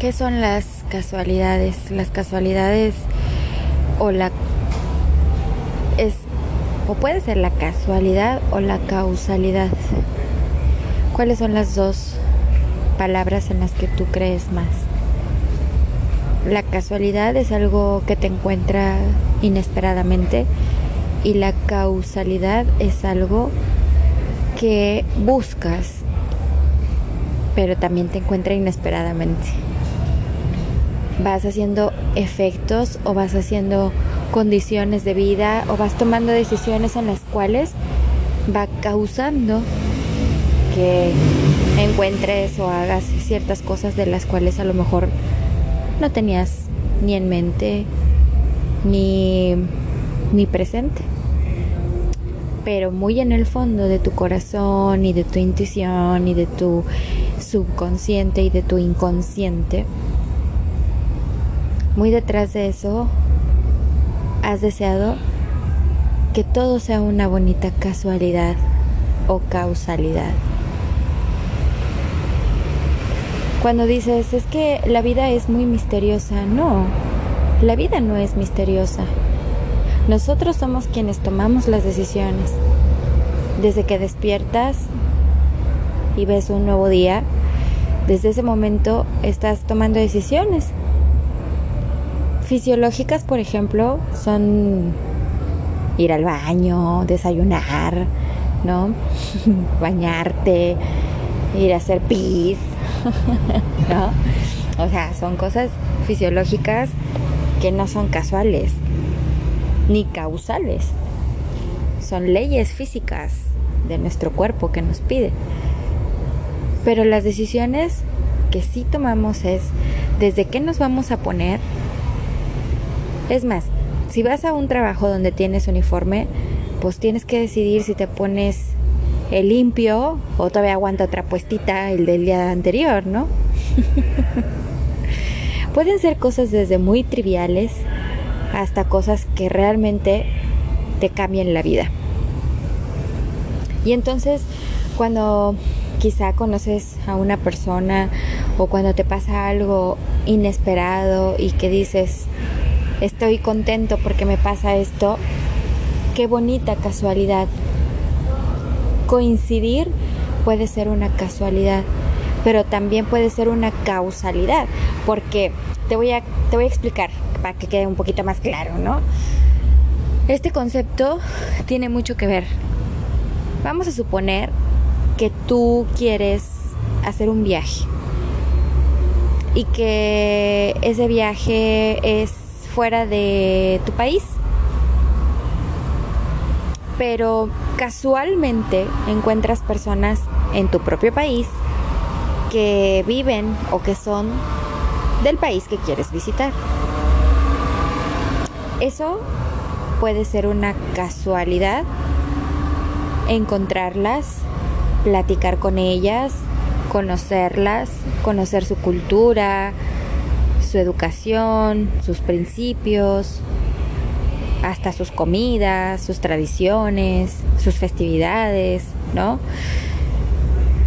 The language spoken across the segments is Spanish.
¿Qué son las casualidades? Las casualidades o la es o puede ser la casualidad o la causalidad. ¿Cuáles son las dos palabras en las que tú crees más? La casualidad es algo que te encuentra inesperadamente y la causalidad es algo que buscas pero también te encuentra inesperadamente vas haciendo efectos o vas haciendo condiciones de vida o vas tomando decisiones en las cuales va causando que encuentres o hagas ciertas cosas de las cuales a lo mejor no tenías ni en mente ni, ni presente. Pero muy en el fondo de tu corazón y de tu intuición y de tu subconsciente y de tu inconsciente, muy detrás de eso, has deseado que todo sea una bonita casualidad o causalidad. Cuando dices, es que la vida es muy misteriosa, no, la vida no es misteriosa. Nosotros somos quienes tomamos las decisiones. Desde que despiertas y ves un nuevo día, desde ese momento estás tomando decisiones fisiológicas, por ejemplo, son ir al baño, desayunar, ¿no? Bañarte, ir a hacer pis, ¿no? O sea, son cosas fisiológicas que no son casuales ni causales. Son leyes físicas de nuestro cuerpo que nos pide. Pero las decisiones que sí tomamos es desde qué nos vamos a poner es más, si vas a un trabajo donde tienes uniforme, pues tienes que decidir si te pones el limpio o todavía aguanta otra puestita el del día anterior, ¿no? Pueden ser cosas desde muy triviales hasta cosas que realmente te cambian la vida. Y entonces, cuando quizá conoces a una persona o cuando te pasa algo inesperado y que dices, estoy contento porque me pasa esto. Qué bonita casualidad. Coincidir puede ser una casualidad, pero también puede ser una causalidad, porque te voy a, te voy a explicar para que quede un poquito más claro, ¿no? Este concepto tiene mucho que ver. Vamos a suponer que tú quieres hacer un viaje y que ese viaje es fuera de tu país. Pero casualmente encuentras personas en tu propio país que viven o que son del país que quieres visitar. Eso puede ser una casualidad, encontrarlas, platicar con ellas, conocerlas, conocer su cultura, su educación, sus principios, hasta sus comidas, sus tradiciones, sus festividades, ¿no?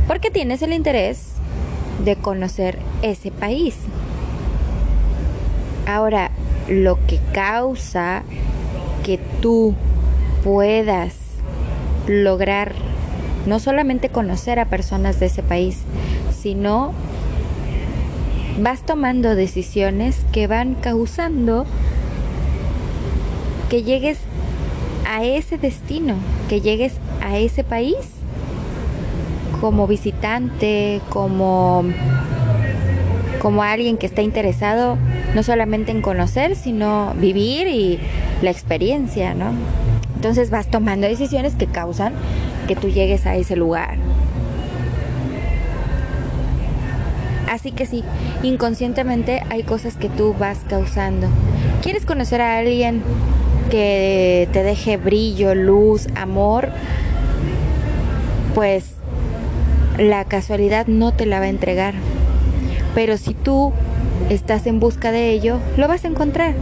Porque tienes el interés de conocer ese país. Ahora, lo que causa que tú puedas lograr no solamente conocer a personas de ese país, sino vas tomando decisiones que van causando que llegues a ese destino, que llegues a ese país como visitante, como como alguien que está interesado no solamente en conocer, sino vivir y la experiencia, ¿no? Entonces vas tomando decisiones que causan que tú llegues a ese lugar. Así que sí, inconscientemente hay cosas que tú vas causando. ¿Quieres conocer a alguien que te deje brillo, luz, amor? Pues la casualidad no te la va a entregar. Pero si tú estás en busca de ello, lo vas a encontrar.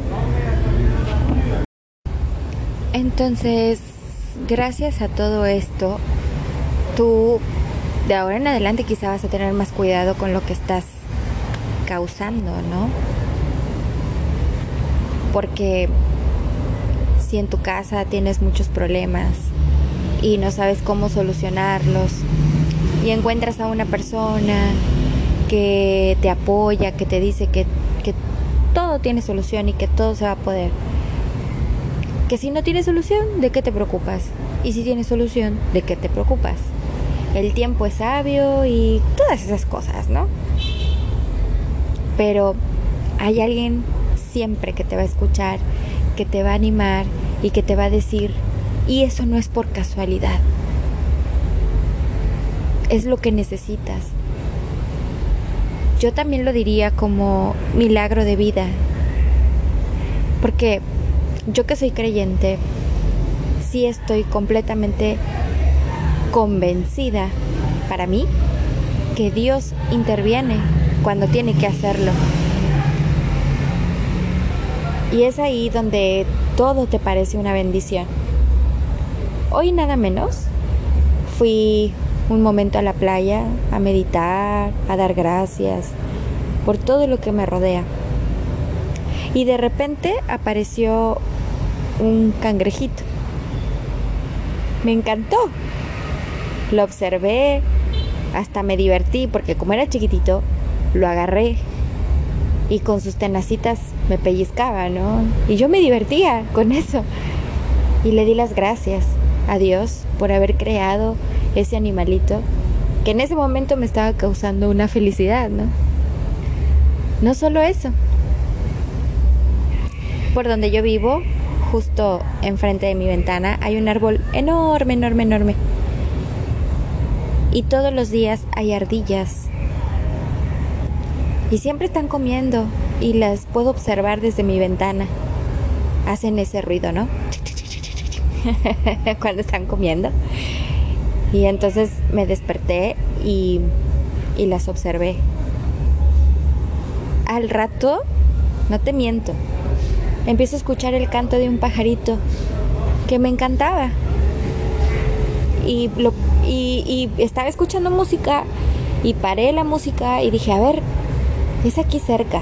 Entonces, gracias a todo esto, tú de ahora en adelante quizá vas a tener más cuidado con lo que estás causando, ¿no? Porque si en tu casa tienes muchos problemas y no sabes cómo solucionarlos y encuentras a una persona que te apoya, que te dice que, que todo tiene solución y que todo se va a poder. Que si no tiene solución, ¿de qué te preocupas? Y si tiene solución, ¿de qué te preocupas? El tiempo es sabio y todas esas cosas, ¿no? Pero hay alguien siempre que te va a escuchar, que te va a animar y que te va a decir, y eso no es por casualidad, es lo que necesitas. Yo también lo diría como milagro de vida, porque yo que soy creyente, sí estoy completamente convencida para mí que Dios interviene cuando tiene que hacerlo. Y es ahí donde todo te parece una bendición. Hoy nada menos fui un momento a la playa a meditar, a dar gracias por todo lo que me rodea. Y de repente apareció un cangrejito. Me encantó. Lo observé, hasta me divertí porque como era chiquitito, lo agarré y con sus tenacitas me pellizcaba, ¿no? Y yo me divertía con eso. Y le di las gracias a Dios por haber creado ese animalito que en ese momento me estaba causando una felicidad, ¿no? No solo eso. Por donde yo vivo, justo enfrente de mi ventana, hay un árbol enorme, enorme, enorme. Y todos los días hay ardillas. Y siempre están comiendo y las puedo observar desde mi ventana. Hacen ese ruido, ¿no? Cuando están comiendo. Y entonces me desperté y, y las observé. Al rato, no te miento, empiezo a escuchar el canto de un pajarito que me encantaba. Y, lo, y, estaba escuchando música y paré la música y dije, a ver, es aquí cerca.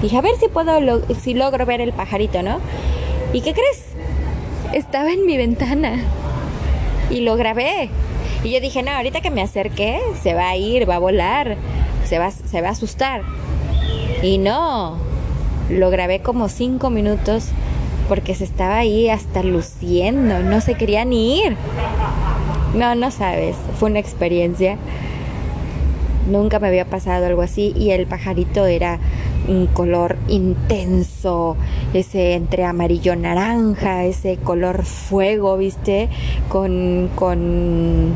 Dije, a ver si puedo, si logro ver el pajarito, ¿no? ¿Y qué crees? Estaba en mi ventana y lo grabé. Y yo dije, no, ahorita que me acerqué, se va a ir, va a volar, se va, se va a asustar. Y no, lo grabé como cinco minutos porque se estaba ahí hasta luciendo, no se quería ni ir. No, no sabes, fue una experiencia. Nunca me había pasado algo así y el pajarito era un color intenso, ese entre amarillo naranja, ese color fuego, ¿viste? Con, con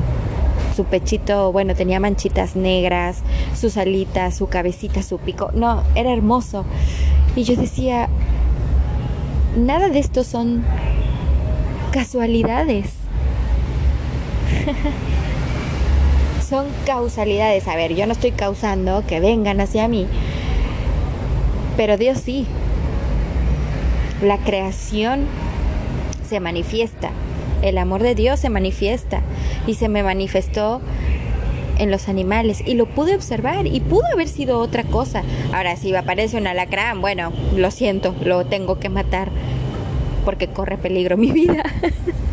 su pechito, bueno, tenía manchitas negras, sus alitas, su cabecita, su pico. No, era hermoso. Y yo decía, nada de esto son casualidades. son causalidades. A ver, yo no estoy causando que vengan hacia mí, pero Dios sí. La creación se manifiesta. El amor de Dios se manifiesta. Y se me manifestó en los animales y lo pude observar y pudo haber sido otra cosa. Ahora, si aparece un alacrán, bueno, lo siento, lo tengo que matar porque corre peligro mi vida.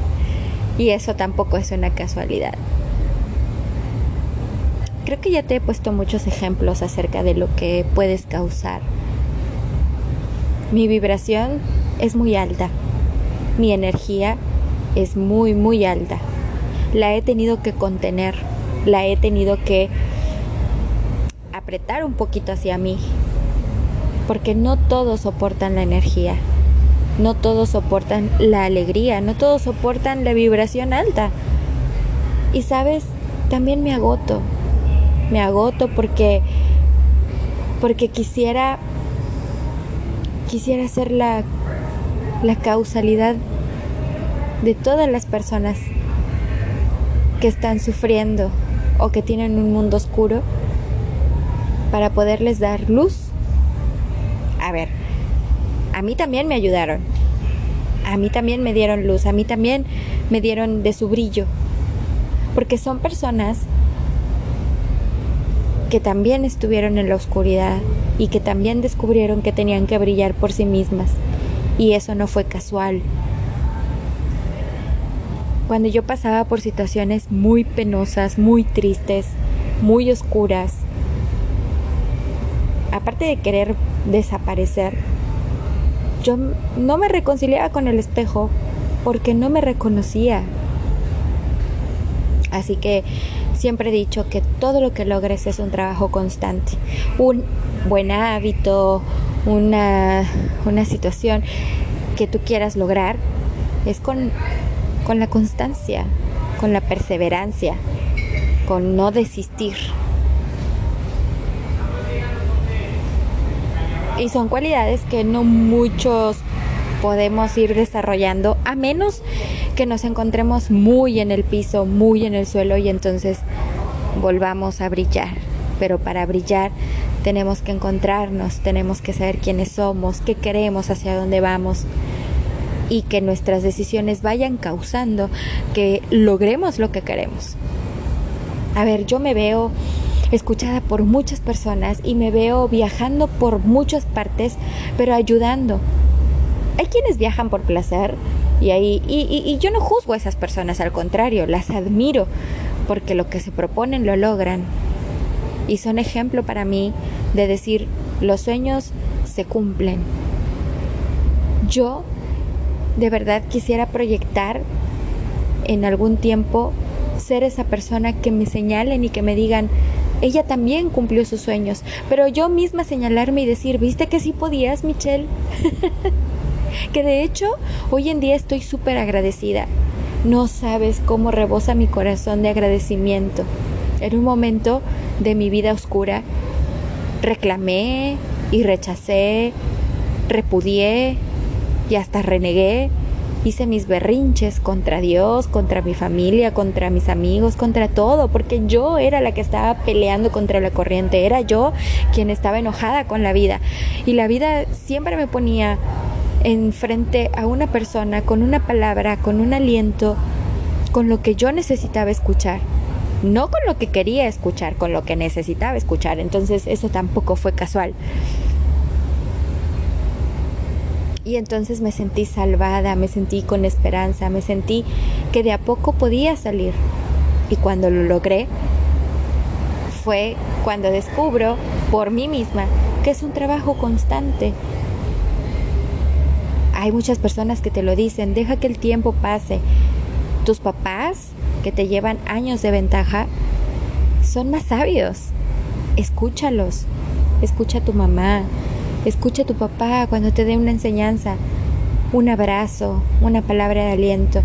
y eso tampoco es una casualidad. Creo que ya te he puesto muchos ejemplos acerca de lo que puedes causar. Mi vibración es muy alta. Mi energía es muy, muy alta. La he tenido que contener. La he tenido que apretar un poquito hacia mí. Porque no todos soportan la energía. No todos soportan la alegría. No todos soportan la vibración alta. Y sabes, también me agoto me agoto porque porque quisiera quisiera ser la la causalidad de todas las personas que están sufriendo o que tienen un mundo oscuro para poderles dar luz. A ver, a mí también me ayudaron. A mí también me dieron luz, a mí también me dieron de su brillo. Porque son personas que también estuvieron en la oscuridad y que también descubrieron que tenían que brillar por sí mismas. Y eso no fue casual. Cuando yo pasaba por situaciones muy penosas, muy tristes, muy oscuras, aparte de querer desaparecer, yo no me reconciliaba con el espejo porque no me reconocía. Así que siempre he dicho que todo lo que logres es un trabajo constante, un buen hábito, una, una situación que tú quieras lograr, es con, con la constancia, con la perseverancia, con no desistir. Y son cualidades que no muchos podemos ir desarrollando a menos que nos encontremos muy en el piso, muy en el suelo y entonces volvamos a brillar. Pero para brillar tenemos que encontrarnos, tenemos que saber quiénes somos, qué queremos, hacia dónde vamos y que nuestras decisiones vayan causando que logremos lo que queremos. A ver, yo me veo escuchada por muchas personas y me veo viajando por muchas partes, pero ayudando. Hay quienes viajan por placer y, ahí, y, yo no juzgo a esas personas, al contrario, las admiro porque lo que se proponen lo logran. Y son ejemplo para mí de decir, los sueños se cumplen. Yo de verdad quisiera proyectar en algún tiempo ser esa persona que me señalen y que me digan, ella también cumplió sus sueños, pero yo misma señalarme y decir, ¿viste que sí podías, Michelle? que de hecho hoy en día estoy súper agradecida. No sabes cómo rebosa mi corazón de agradecimiento. En un momento de mi vida oscura, reclamé y rechacé, repudié y hasta renegué hice mis berrinches contra Dios, contra mi familia, contra mis amigos, contra todo, porque yo era la que estaba peleando contra la corriente, era yo quien estaba enojada con la vida. Y la vida siempre me ponía enfrente a una persona con una palabra, con un aliento, con lo que yo necesitaba escuchar. No con lo que quería escuchar, con lo que necesitaba escuchar. Entonces eso tampoco fue casual. Y entonces me sentí salvada, me sentí con esperanza, me sentí que de a poco podía salir. Y cuando lo logré, fue cuando descubro por mí misma que es un trabajo constante. Hay muchas personas que te lo dicen, deja que el tiempo pase. Tus papás, que te llevan años de ventaja, son más sabios. Escúchalos. Escucha a tu mamá, Escucha a tu papá cuando te dé una enseñanza, un abrazo, una palabra de aliento.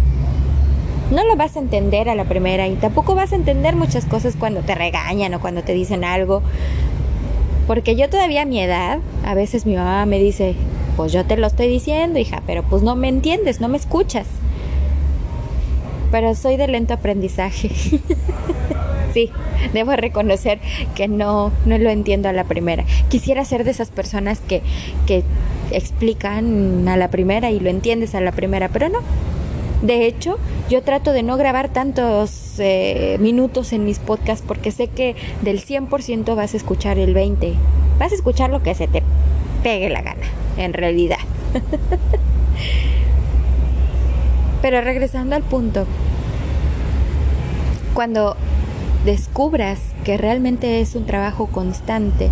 No lo vas a entender a la primera y tampoco vas a entender muchas cosas cuando te regañan o cuando te dicen algo. Porque yo todavía a mi edad, a veces mi mamá me dice, pues yo te lo estoy diciendo, hija, pero pues no me entiendes, no me escuchas. Pero soy de lento aprendizaje. sí, debo reconocer que no, no lo entiendo a la primera. Quisiera ser de esas personas que, que explican a la primera y lo entiendes a la primera, pero no. De hecho, yo trato de no grabar tantos eh, minutos en mis podcasts porque sé que del 100% vas a escuchar el 20%. Vas a escuchar lo que se te pegue la gana, en realidad. Pero regresando al punto, cuando descubras que realmente es un trabajo constante,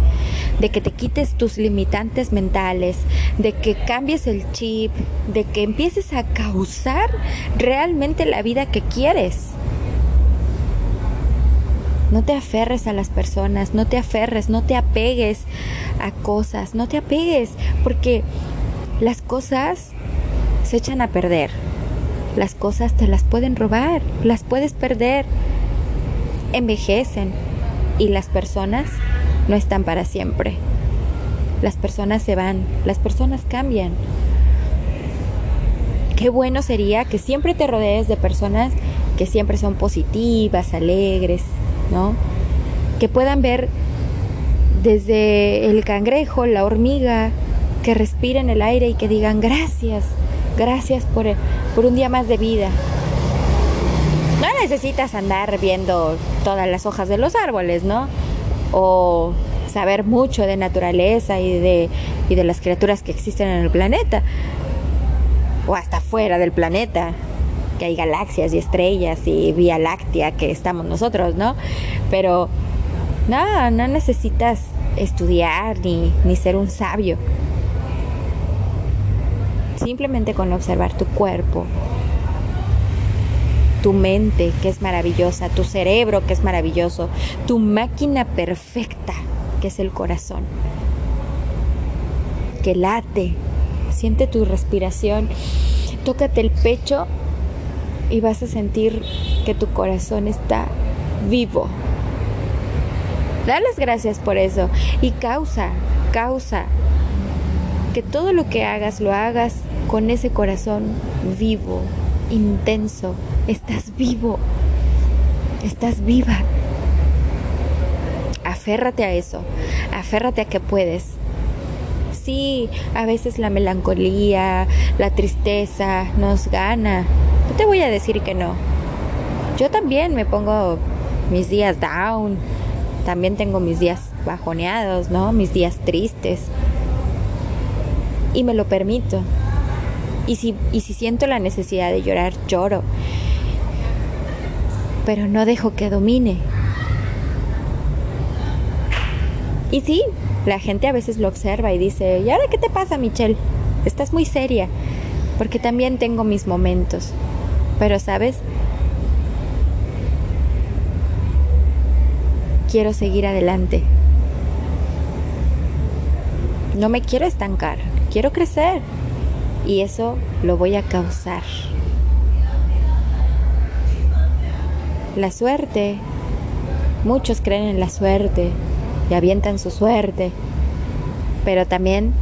de que te quites tus limitantes mentales, de que cambies el chip, de que empieces a causar realmente la vida que quieres. No te aferres a las personas, no te aferres, no te apegues a cosas, no te apegues, porque las cosas se echan a perder. Las cosas te las pueden robar, las puedes perder envejecen y las personas no están para siempre. Las personas se van, las personas cambian. Qué bueno sería que siempre te rodees de personas que siempre son positivas, alegres, ¿no? Que puedan ver desde el cangrejo, la hormiga, que respiren el aire y que digan gracias, gracias por, por un día más de vida, no necesitas andar viendo todas las hojas de los árboles, ¿no? o saber mucho de naturaleza y de, y de las criaturas que existen en el planeta, o hasta fuera del planeta, que hay galaxias y estrellas y Vía Láctea que estamos nosotros, ¿no? Pero no, no necesitas estudiar ni, ni ser un sabio. Simplemente con observar tu cuerpo, tu mente que es maravillosa, tu cerebro que es maravilloso, tu máquina perfecta que es el corazón, que late, siente tu respiración, tócate el pecho y vas a sentir que tu corazón está vivo. Da las gracias por eso. Y causa, causa que todo lo que hagas lo hagas con ese corazón vivo, intenso. Estás vivo, estás viva. Aférrate a eso, aférrate a que puedes. Sí, a veces la melancolía, la tristeza nos gana, no te voy a decir que no. Yo también me pongo mis días down, también tengo mis días bajoneados, ¿no? Mis días tristes. Y me lo permito. Y si, y si siento la necesidad de llorar, lloro. Pero no dejo que domine. Y sí, la gente a veces lo observa y dice, ¿y ahora qué te pasa, Michelle? Estás muy seria. Porque también tengo mis momentos. Pero, ¿sabes? Quiero seguir adelante. No me quiero estancar, quiero crecer. Y eso lo voy a causar. La suerte. Muchos creen en la suerte y avientan su suerte. Pero también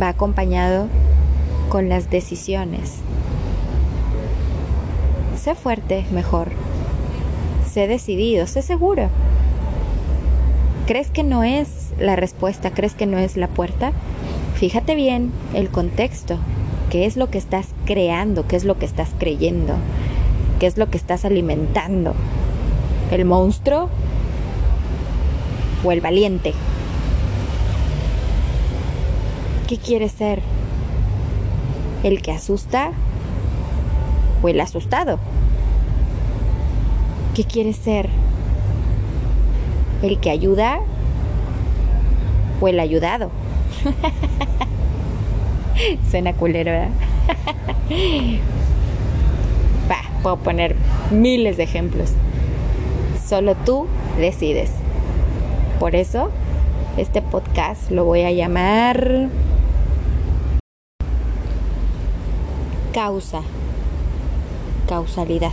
va acompañado con las decisiones sé fuerte mejor. Sé decidido, sé seguro. ¿Crees que no es la respuesta? ¿Crees que no es la puerta? Fíjate bien el contexto. ¿Qué es lo que estás creando? ¿Qué es lo que estás creyendo? ¿Qué es lo que estás alimentando? ¿El monstruo o el valiente? ¿Qué quieres ser? ¿El que asusta o el asustado? ¿Qué quieres ser? ¿El que ayuda o el ayudado? Suena culero, ¿verdad? puedo poner miles de ejemplos. Solo tú decides. Por eso, este podcast lo voy a llamar causa, causalidad.